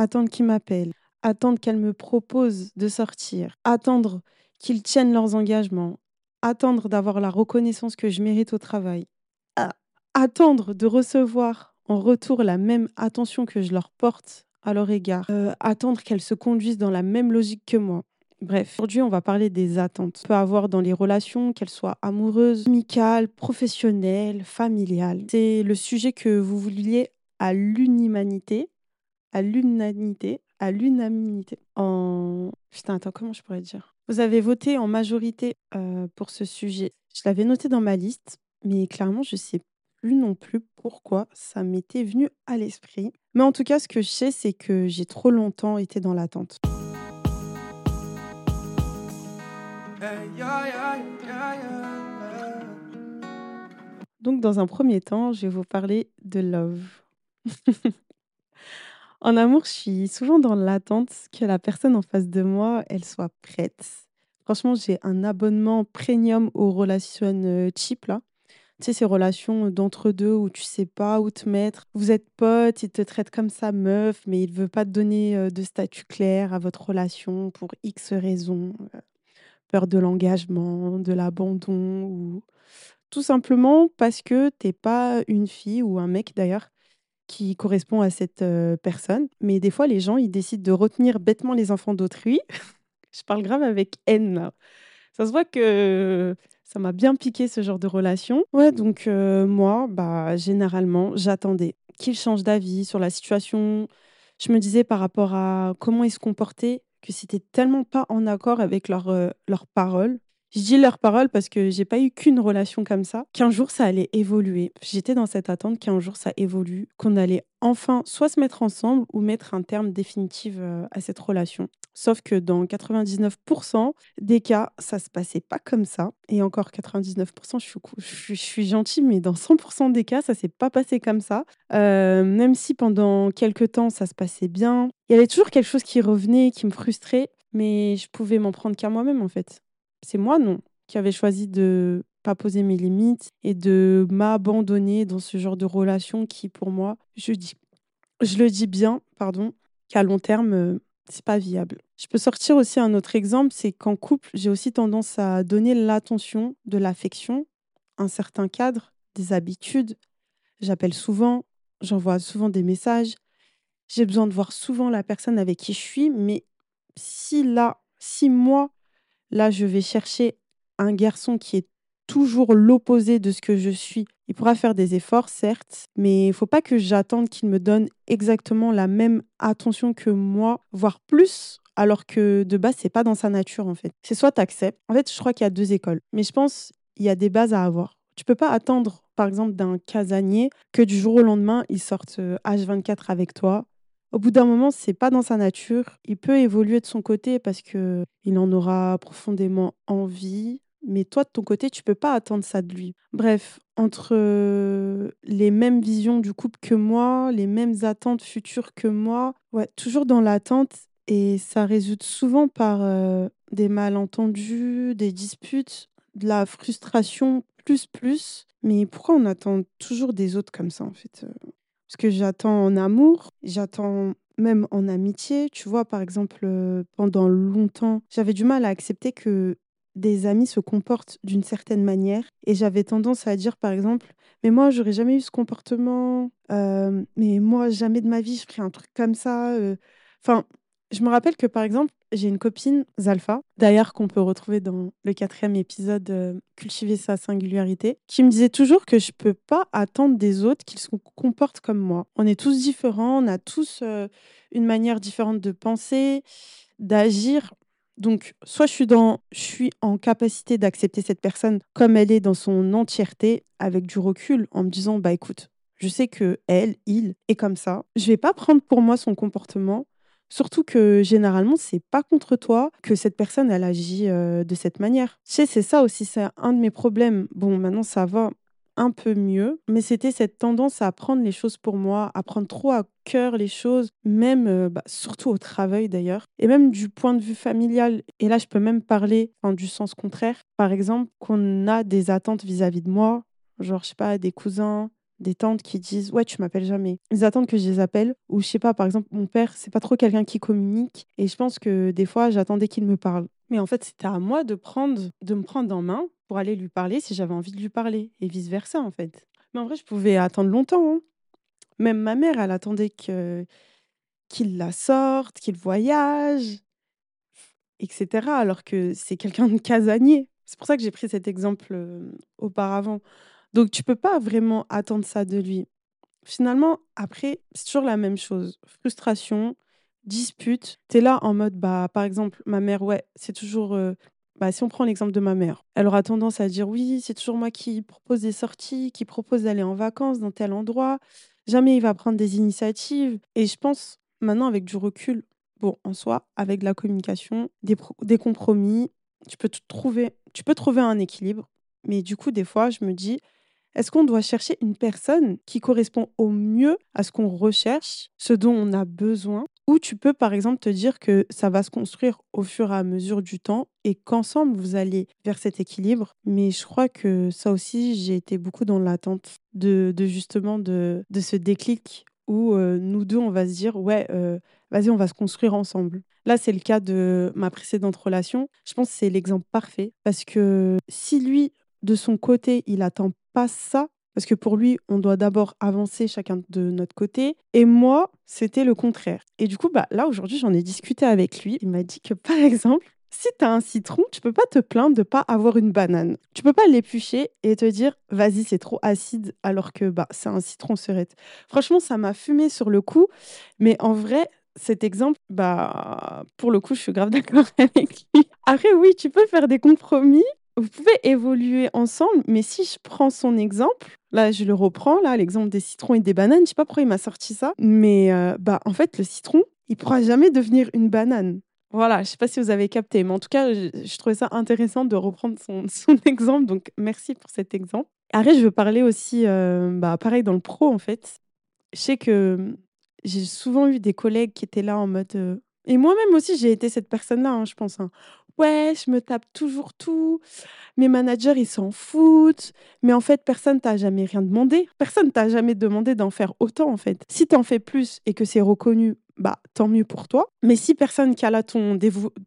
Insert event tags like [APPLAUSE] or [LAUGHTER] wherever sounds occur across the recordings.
attendre qu'il m'appelle, attendre qu'elle me propose de sortir, attendre qu'ils tiennent leurs engagements, attendre d'avoir la reconnaissance que je mérite au travail, attendre de recevoir en retour la même attention que je leur porte à leur égard, euh, attendre qu'elles se conduisent dans la même logique que moi. Bref, aujourd'hui, on va parler des attentes. On peut avoir dans les relations, qu'elles soient amoureuses, amicales, professionnelles, familiales. C'est le sujet que vous vouliez à l'unimanité, à l'unanimité, à l'unanimité. En putain, attends, comment je pourrais dire? Vous avez voté en majorité euh, pour ce sujet. Je l'avais noté dans ma liste, mais clairement, je sais plus non plus pourquoi ça m'était venu à l'esprit. Mais en tout cas, ce que je sais, c'est que j'ai trop longtemps été dans l'attente. Donc, dans un premier temps, je vais vous parler de love. [LAUGHS] en amour, je suis souvent dans l'attente que la personne en face de moi, elle soit prête. Franchement, j'ai un abonnement premium aux relations cheap là. Tu sais, ces relations d'entre-deux où tu sais pas où te mettre. Vous êtes potes, il te traite comme sa meuf, mais il veut pas te donner de statut clair à votre relation pour X raisons. Peur de l'engagement, de l'abandon ou tout simplement parce que t'es pas une fille ou un mec d'ailleurs qui correspond à cette personne. Mais des fois, les gens, ils décident de retenir bêtement les enfants d'autrui. [LAUGHS] Je parle grave avec haine Ça se voit que ça m'a bien piqué ce genre de relation. Ouais, donc moi, bah, généralement, j'attendais qu'il change d'avis sur la situation. Je me disais par rapport à comment ils se comportaient que c'était tellement pas en accord avec leurs leurs paroles. Je dis leurs paroles parce que j'ai pas eu qu'une relation comme ça, qu'un jour ça allait évoluer. J'étais dans cette attente qu'un jour ça évolue, qu'on allait enfin soit se mettre ensemble ou mettre un terme définitif à cette relation. Sauf que dans 99% des cas, ça se passait pas comme ça. Et encore 99%, je suis, je suis, gentille, mais dans 100% des cas, ça s'est pas passé comme ça. Euh, même si pendant quelques temps, ça se passait bien, il y avait toujours quelque chose qui revenait, qui me frustrait, mais je pouvais m'en prendre qu'à moi-même en fait. C'est moi, non, qui avait choisi de pas poser mes limites et de m'abandonner dans ce genre de relation qui, pour moi, je dis, je le dis bien, pardon, qu'à long terme, euh, c'est pas viable. Je peux sortir aussi un autre exemple, c'est qu'en couple, j'ai aussi tendance à donner l'attention, de l'affection, un certain cadre, des habitudes. J'appelle souvent, j'envoie souvent des messages. J'ai besoin de voir souvent la personne avec qui je suis, mais si là, si moi, là, je vais chercher un garçon qui est toujours l'opposé de ce que je suis il pourra faire des efforts, certes, mais il faut pas que j'attende qu'il me donne exactement la même attention que moi, voire plus, alors que de base, c'est pas dans sa nature en fait. C'est soit tu acceptes. En fait, je crois qu'il y a deux écoles, mais je pense il y a des bases à avoir. Tu peux pas attendre, par exemple, d'un casanier que du jour au lendemain, il sorte H24 euh, avec toi. Au bout d'un moment, c'est pas dans sa nature. Il peut évoluer de son côté parce que il en aura profondément envie, mais toi, de ton côté, tu peux pas attendre ça de lui. Bref, entre les mêmes visions du couple que moi, les mêmes attentes futures que moi, ouais, toujours dans l'attente, et ça résulte souvent par des malentendus, des disputes, de la frustration, plus, plus. Mais pourquoi on attend toujours des autres comme ça, en fait Parce que j'attends en amour, j'attends même en amitié. Tu vois, par exemple, pendant longtemps, j'avais du mal à accepter que des amis se comportent d'une certaine manière et j'avais tendance à dire par exemple mais moi j'aurais jamais eu ce comportement euh, mais moi jamais de ma vie je ferais un truc comme ça euh. Je me rappelle que par exemple j'ai une copine Zalfa d'ailleurs qu'on peut retrouver dans le quatrième épisode euh, cultiver sa singularité qui me disait toujours que je peux pas attendre des autres qu'ils se comportent comme moi on est tous différents on a tous une manière différente de penser d'agir donc, soit je suis, en capacité d'accepter cette personne comme elle est dans son entièreté, avec du recul, en me disant, bah écoute, je sais que elle, il est comme ça. Je vais pas prendre pour moi son comportement, surtout que généralement, c'est pas contre toi que cette personne, elle agit de cette manière. Tu sais, c'est ça aussi, c'est un de mes problèmes. Bon, maintenant, ça va un peu mieux, mais c'était cette tendance à prendre les choses pour moi, à prendre trop à cœur les choses, même bah, surtout au travail d'ailleurs, et même du point de vue familial. Et là, je peux même parler du sens contraire. Par exemple, qu'on a des attentes vis-à-vis de moi, genre, je sais pas, des cousins, des tantes qui disent: «Ouais, tu m'appelles jamais». Ils attendent que je les appelle ou je sais pas, par exemple, mon père, c'est pas trop quelqu'un qui communique et je pense que des fois, j'attendais qu'il me parle. Mais en fait, c'était à moi de prendre de me prendre en main pour aller lui parler si j'avais envie de lui parler et vice versa, en fait. Mais en vrai, je pouvais attendre longtemps, hein. Même ma mère, elle attendait que qu'il la sorte, qu'il voyage et cetera, alors que c'est quelqu'un de casanier. C'est pour ça que j'ai pris cet exemple, heu, auparavant. Donc tu peux pas vraiment attendre ça de lui. Finalement, après, c'est toujours la même chose. Frustration, dispute. Tu es là en mode, bah, par exemple, ma mère, ouais, c'est toujours, heu, bah, si on prend l'exemple de ma mère, elle aura tendance à dire: «Oui, c'est toujours moi qui propose des sorties, qui propose d'aller en vacances dans tel endroit. Jamais il va prendre des initiatives» et je pense, maintenant avec du recul, bon, en soi, avec de la communication, des des compromis, tu peux t trouver tu peux trouver un équilibre. Mais du coup, des fois, je me dis: est-ce qu'on doit chercher une personne qui correspond au mieux à ce qu'on recherche, ce dont on a besoin? Ou tu peux, par exemple, te dire que ça va se construire au fur et à mesure du temps et qu'ensemble, vous allez vers cet équilibre? Mais je crois que ça aussi, j'ai été beaucoup dans l'attente de justement de ce déclic où, heu, nous 2 on va se dire: «Ouais, heu, vas-y, on va se construire ensemble». Là, c'est le cas de ma précédente relation. Je pense que c'est l'exemple parfait parce que si lui, de son côté, il attend pas ça, parce que pour lui, on doit d'abord avancer chacun de notre côté et moi, c'était le contraire et du coup, bah, là, aujourd'hui, j'en ai discuté avec lui. Il m'a dit que, [LAUGHS] par exemple, si tu as un citron, tu peux pas te plaindre de pas avoir une banane. Tu peux pas l'éplucher et te dire: «Vas-y, c'est trop acide», alors que, bah, c'est un citron cerise. Franchement, ça m'a fumé sur le coup, mais en vrai, cet exemple, bah, pour le coup, je suis grave [LAUGHS] d'accord avec lui. Après oui, tu peux faire des compromis, vous pouvez évoluer ensemble, mais si je prends son exemple, là, je le reprends, là, l'exemple des citrons et des bananes, je sais pas pourquoi il m'a sorti ça, mais heu, bah, en fait, le citron, il pourra jamais devenir une banane. Voilà, je sais pas si vous avez capté, mais en tout cas, je trouvais ça intéressant de reprendre son [LAUGHS] son exemple, donc merci pour cet exemple. Après, je veux parler aussi, heu, bah, pareil dans le pro, en fait. Je sais que, j'ai souvent eu des collègues qui étaient là en mode, heu et moi-même aussi, j'ai été cette personne-là, hein, je pense, hein. «Ouais, je me tape toujours tout, mes managers, ils s'en foutent, mais en fait, personne t'a jamais rien demandé. Personne t'a jamais demandé d'en faire autant, en fait. Si tu en fais plus et que c'est reconnu, bah, tant mieux pour toi, mais si personne cala ton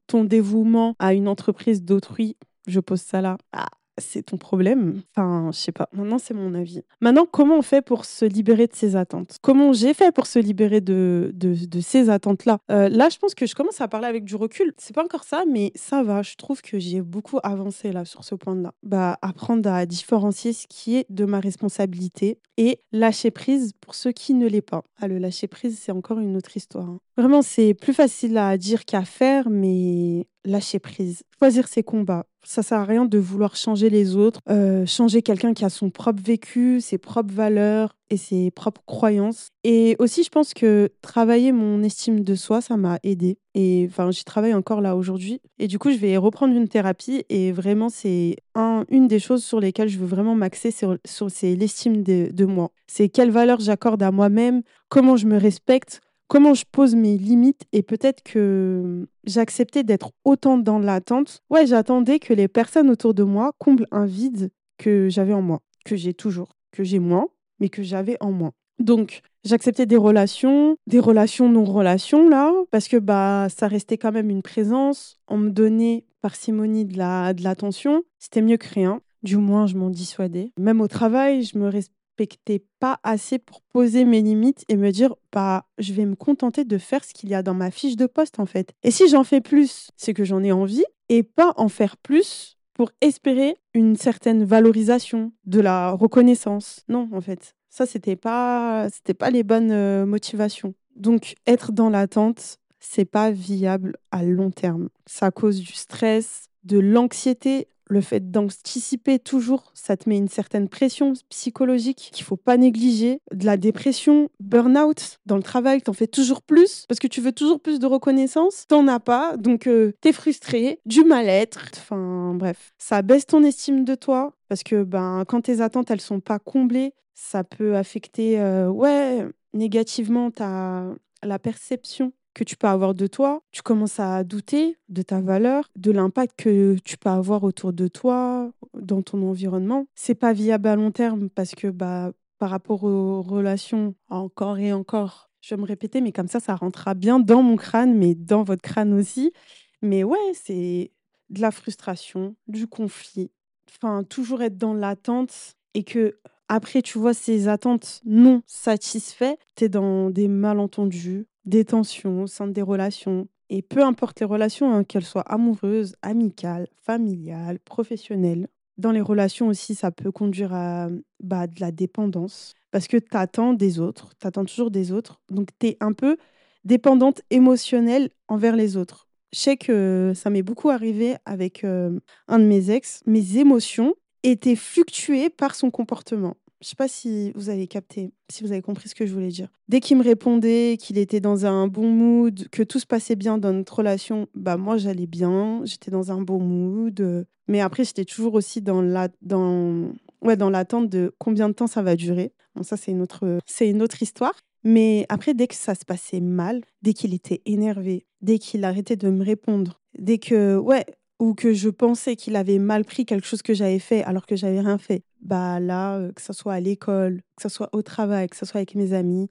ton dévouement à une entreprise d'autrui, je pose ça là, bah, c'est ton problème? Enfin, je sais pas, maintenant c'est mon avis. Maintenant, comment on fait pour se libérer de ces attentes? Comment j'ai fait pour se libérer de de ces attentes-là? Heu, là, je pense que je commence à parler avec du recul. C'est pas encore ça, mais ça va, je trouve que j'ai beaucoup avancé là, sur ce point-là. Bah, apprendre à différencier ce qui est de ma responsabilité et lâcher prise pour ce qui ne l'est pas. Ah, le lâcher prise, c'est encore une autre histoire, hein. Vraiment, c'est plus facile à dire qu'à faire, mais lâcher prise, choisir ses combats. Ça sert à rien de vouloir changer les autres, heu, changer quelqu'un qui a son propre vécu, ses propres valeurs et ses propres croyances. Et aussi je pense que travailler mon estime de soi, ça m'a aidée et enfin, j'y travaille encore là aujourd'hui. Et du coup, je vais reprendre une thérapie. Et vraiment c'est un une des choses sur lesquelles je veux vraiment m'axer c'est l'estime de de moi. C'est quelles valeurs j'accorde à moi-même, comment je me respecte, comment je pose mes limites et peut-être que, j'acceptais d'être autant dans l'attente. Ouais, j'attendais que les personnes autour de moi comblent un vide que j'avais en moi, que j'ai toujours, que j'ai moins, mais que j'avais en moi. Donc j'acceptais des relations, des relations non relations là, parce que, bah, ça restait quand même une présence. On me donnait parcimonie de la de l'attention, c'était mieux que rien. Du moins, je m'en dissuadais. Même au travail, je me respectais pas assez pour poser mes limites et me dire: «Bah, je vais me contenter de faire ce qu'il y a dans ma fiche de poste, en fait et si j'en fais plus, c'est que j'en ai envie et pas en faire plus pour espérer une certaine valorisation, de la reconnaissance». Non, en fait, ça, c'était pas c'était pas les bonnes, heu, motivations. Donc être dans l'attente, c'est pas viable à long terme. Ça cause du stress, de l'anxiété. Le fait d'anticiper toujours, ça te met une certaine pression psychologique qu'il faut pas négliger. De la dépression, burn-out dans le travail, tu en fais toujours plus parce que tu veux toujours plus de reconnaissance. Tu en as pas, donc heu, tu es frustré, du mal-être, enfin bref. Ça baisse ton estime de toi parce que, ben, quand tes attentes, elles sont pas comblées, ça peut affecter, heu, ouais, négativement ta la perception que tu peux avoir de toi. Tu commences à douter de ta valeur, de l'impact que tu peux avoir autour de toi, dans ton environnement. C'est pas viable à long terme parce que, bah, par rapport aux relations, encore et encore, je vais me répéter, mais comme ça, ça rentrera bien dans mon crâne, mais dans votre crâne aussi. Mais ouais, c'est de la frustration, du conflit, enfin, toujours être dans l'attente et que après, tu vois ces attentes non satisfaites, tu es dans des malentendus, des tensions au sein des relations. Et peu importe les relations, hein, qu'elles soient amoureuses, amicales, familiales, professionnelles. Dans les relations aussi, ça peut conduire à bah, de la dépendance parce que tu attends des autres, tu attends toujours des autres. Donc, tu es un peu dépendante émotionnelle envers les autres. Je sais que ça m'est beaucoup arrivé avec euh, un de mes ex. Mes émotions étaient fluctuées par son comportement. Je sais pas si vous avez capté, si vous avez compris ce que je voulais dire. Dès qu'il me répondait qu'il était dans un bon mood, que tout se passait bien dans notre relation, bah moi j'allais bien, j'étais dans un bon mood. Mais après j'étais toujours aussi dans la dans ouais dans l'attente de combien de temps ça va durer. Bon ça c'est une autre c'est une autre histoire. Mais après dès que ça se passait mal, dès qu'il était énervé, dès qu'il arrêtait de me répondre, dès que ouais ou que je pensais qu'il avait mal pris quelque chose que j'avais fait alors que j'avais rien fait, bah là, euh, que ce soit à l'école, que ce soit au travail, que ce soit avec mes amis,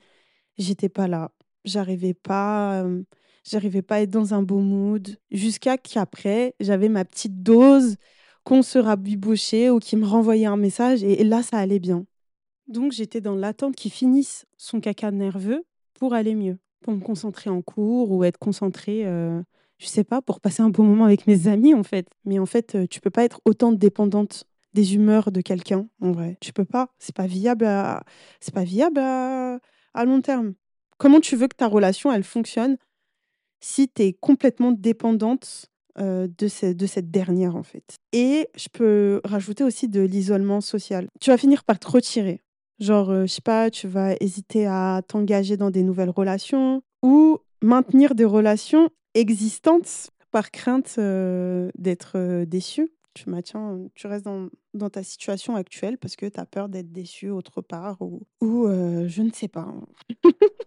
j'étais pas là. J'arrivais pas, euh, j'arrivais pas à être dans un beau mood. Jusqu'à qu'après, j'avais ma petite dose qu'on se rabibouchait ou qui me renvoyait un message et, là, ça allait bien. Donc j'étais dans l'attente qu'il finisse son caca nerveux pour aller mieux, pour me concentrer en cours ou être concentrée. Euh, je sais pas, pour passer un bon moment avec mes amis, en fait. Mais en fait, tu peux pas être autant dépendante des humeurs de quelqu'un, en vrai. Tu peux pas. C'est pas viable à, c'est pas viable à... long terme. Comment tu veux que ta relation, elle fonctionne si tu es complètement dépendante de, de cette dernière, en fait? Et je peux rajouter aussi de l'isolement social. Tu vas finir par te retirer. Genre, je sais pas, tu vas hésiter à t'engager dans des nouvelles relations ou maintenir des relations existantes par crainte d'être déçu. Tu maintiens, tu restes dans, ta situation actuelle parce que tu as peur d'être déçu autre part ou, ou je ne sais pas. [LAUGHS]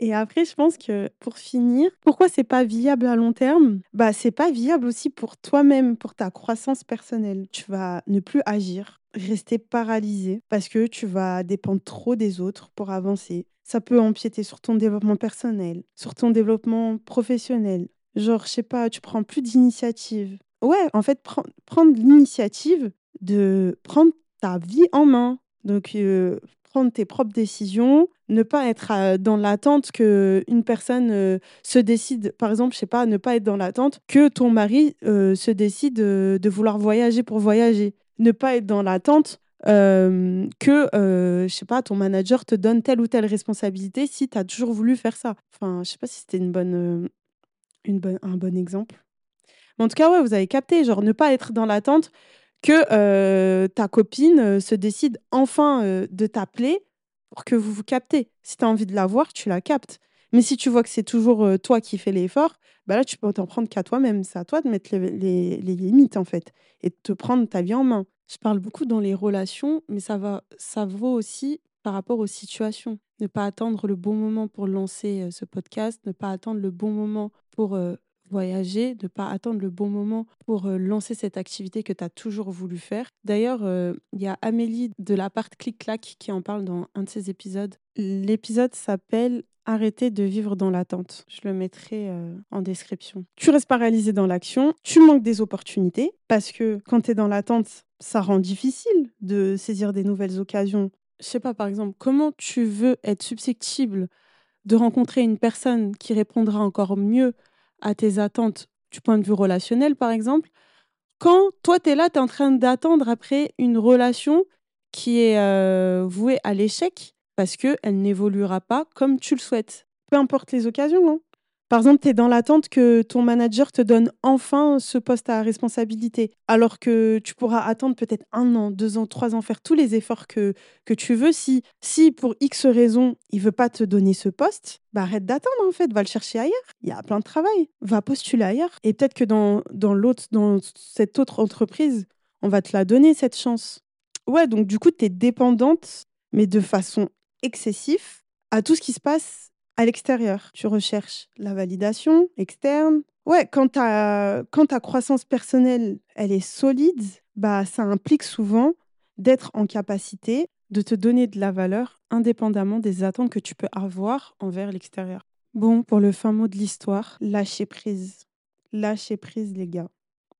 Et après, je pense que pour finir, pourquoi c'est pas viable à long terme? Bah, c'est pas viable aussi pour toi-même, pour ta croissance personnelle. Tu vas ne plus agir, rester paralysé parce que tu vas dépendre trop des autres pour avancer. Ça peut empiéter sur ton développement personnel, sur ton développement professionnel. Genre, je sais pas, tu prends plus d'initiative. Ouais, en fait, prendre l'initiative de prendre ta vie en main. Donc, euh, prendre tes propres décisions, ne pas être euh, dans l'attente que une personne euh, se décide, par exemple, je sais pas, ne pas être dans l'attente que ton mari se décide de vouloir voyager pour voyager. Ne pas être dans l'attente que, je sais pas, ton manager te donne telle ou telle responsabilité si tu as toujours voulu faire ça. Enfin, je sais pas si c'était une bonne, une bonne, un bon exemple. Mais en tout cas, ouais, vous avez capté, genre ne pas être dans l'attente que ta copine se décide enfin de t'appeler pour que vous vous captez. Si tu as envie de la voir, tu la captes. Mais si tu vois que c'est toujours toi qui fais l'effort, bah là, tu peux t'en prendre qu'à toi-même. C'est à toi de mettre les, les, les, limites, en fait, et de te prendre ta vie en main. Je parle beaucoup dans les relations, mais ça, va, ça vaut aussi par rapport aux situations. Ne pas attendre le bon moment pour lancer ce podcast, ne pas attendre le bon moment pour voyager, ne pas attendre le bon moment pour lancer cette activité que tu as toujours voulu faire. D'ailleurs, il y a Amélie de la part Clic-Clac qui en parle dans un de ses épisodes. L'épisode s'appelle Arrêter de vivre dans l'attente. Je le mettrai en description. Tu restes paralysé dans l'action, tu manques des opportunités parce que quand tu es dans l'attente, ça rend difficile de saisir des nouvelles occasions. Je sais pas, par exemple, comment tu veux être susceptible de rencontrer une personne qui répondra encore mieux à tes attentes du point de vue relationnel, par exemple, quand toi, tu es là, tu es en train d'attendre après une relation qui est euh, vouée à l'échec parce qu'elle n'évoluera pas comme tu le souhaites. Peu importe les occasions. Hein. Par exemple, tu es dans l'attente que ton manager te donne enfin ce poste à responsabilité, alors que tu pourras attendre peut-être un an, deux ans, trois ans, faire tous les efforts que, que tu veux. Si, si pour X raison, il veut pas te donner ce poste, bah arrête d'attendre en fait, va le chercher ailleurs. Il y a plein de travail, va postuler ailleurs. Et peut-être que dans, dans, l'autre, dans cette autre entreprise, on va te la donner cette chance. Ouais, donc du coup, tu es dépendante, mais de façon excessive, à tout ce qui se passe à l'extérieur. Tu recherches la validation externe. Ouais, quand, quand ta croissance personnelle, elle est solide, bah, ça implique souvent d'être en capacité de te donner de la valeur indépendamment des attentes que tu peux avoir envers l'extérieur. Bon, pour le fin mot de l'histoire, lâcher prise. Lâcher prise, les gars.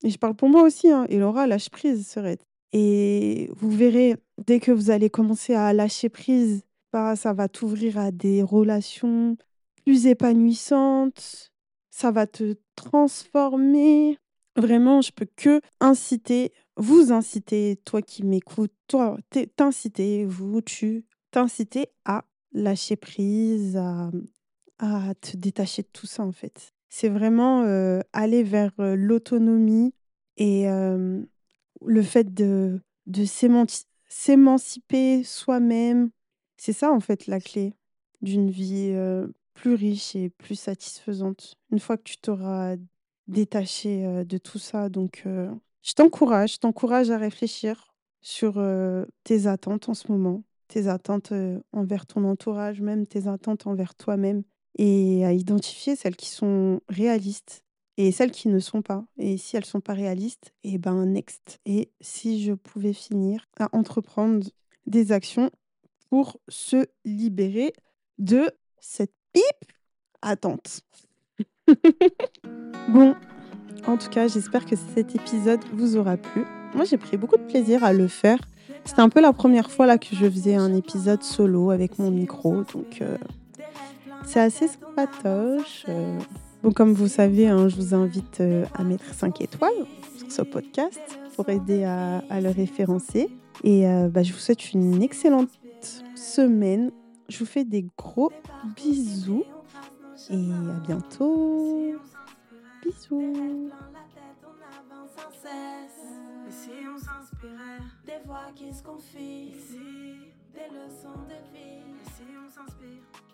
Et je parle pour moi aussi, hein. Et Laura, lâche prise, serait. Et vous verrez, dès que vous allez commencer à lâcher prise, ça va t'ouvrir à des relations plus épanouissantes. Ça va te transformer. Vraiment, je peux que inciter, vous inciter, toi qui m'écoutes, toi, t'inciter, vous, tu, t'inciter à lâcher prise, à, te détacher de tout ça en fait. C'est vraiment euh, aller vers euh, l'autonomie et euh, le fait de s'émanciper soi-même. C'est ça en fait la clé d'une vie plus riche et plus satisfaisante. Une fois que tu t'auras détaché de tout ça, donc je t'encourage, je t'encourage à réfléchir sur tes attentes en ce moment, tes attentes envers ton entourage, même tes attentes envers toi-même et à identifier celles qui sont réalistes et celles qui ne sont pas. Et si elles sont pas réalistes, et eh ben next. Et si je pouvais finir à entreprendre des actions pour se libérer de cette pipe attente. [LAUGHS] bon, en tout cas, j'espère que cet épisode vous aura plu. Moi, j'ai pris beaucoup de plaisir à le faire. C'était un peu la première fois là que je faisais un épisode solo avec mon micro, donc euh, c'est assez sympatoche. Euh. Bon, comme vous savez, hein, je vous invite euh, à mettre 5 étoiles sur ce podcast pour aider à, le référencer. Et bah, je vous souhaite une excellente semaine. Je vous fais des gros bisous et à bientôt. Bisous. si on s'inspirait des voix qui se confient, des leçons de vie, si on s'inspire.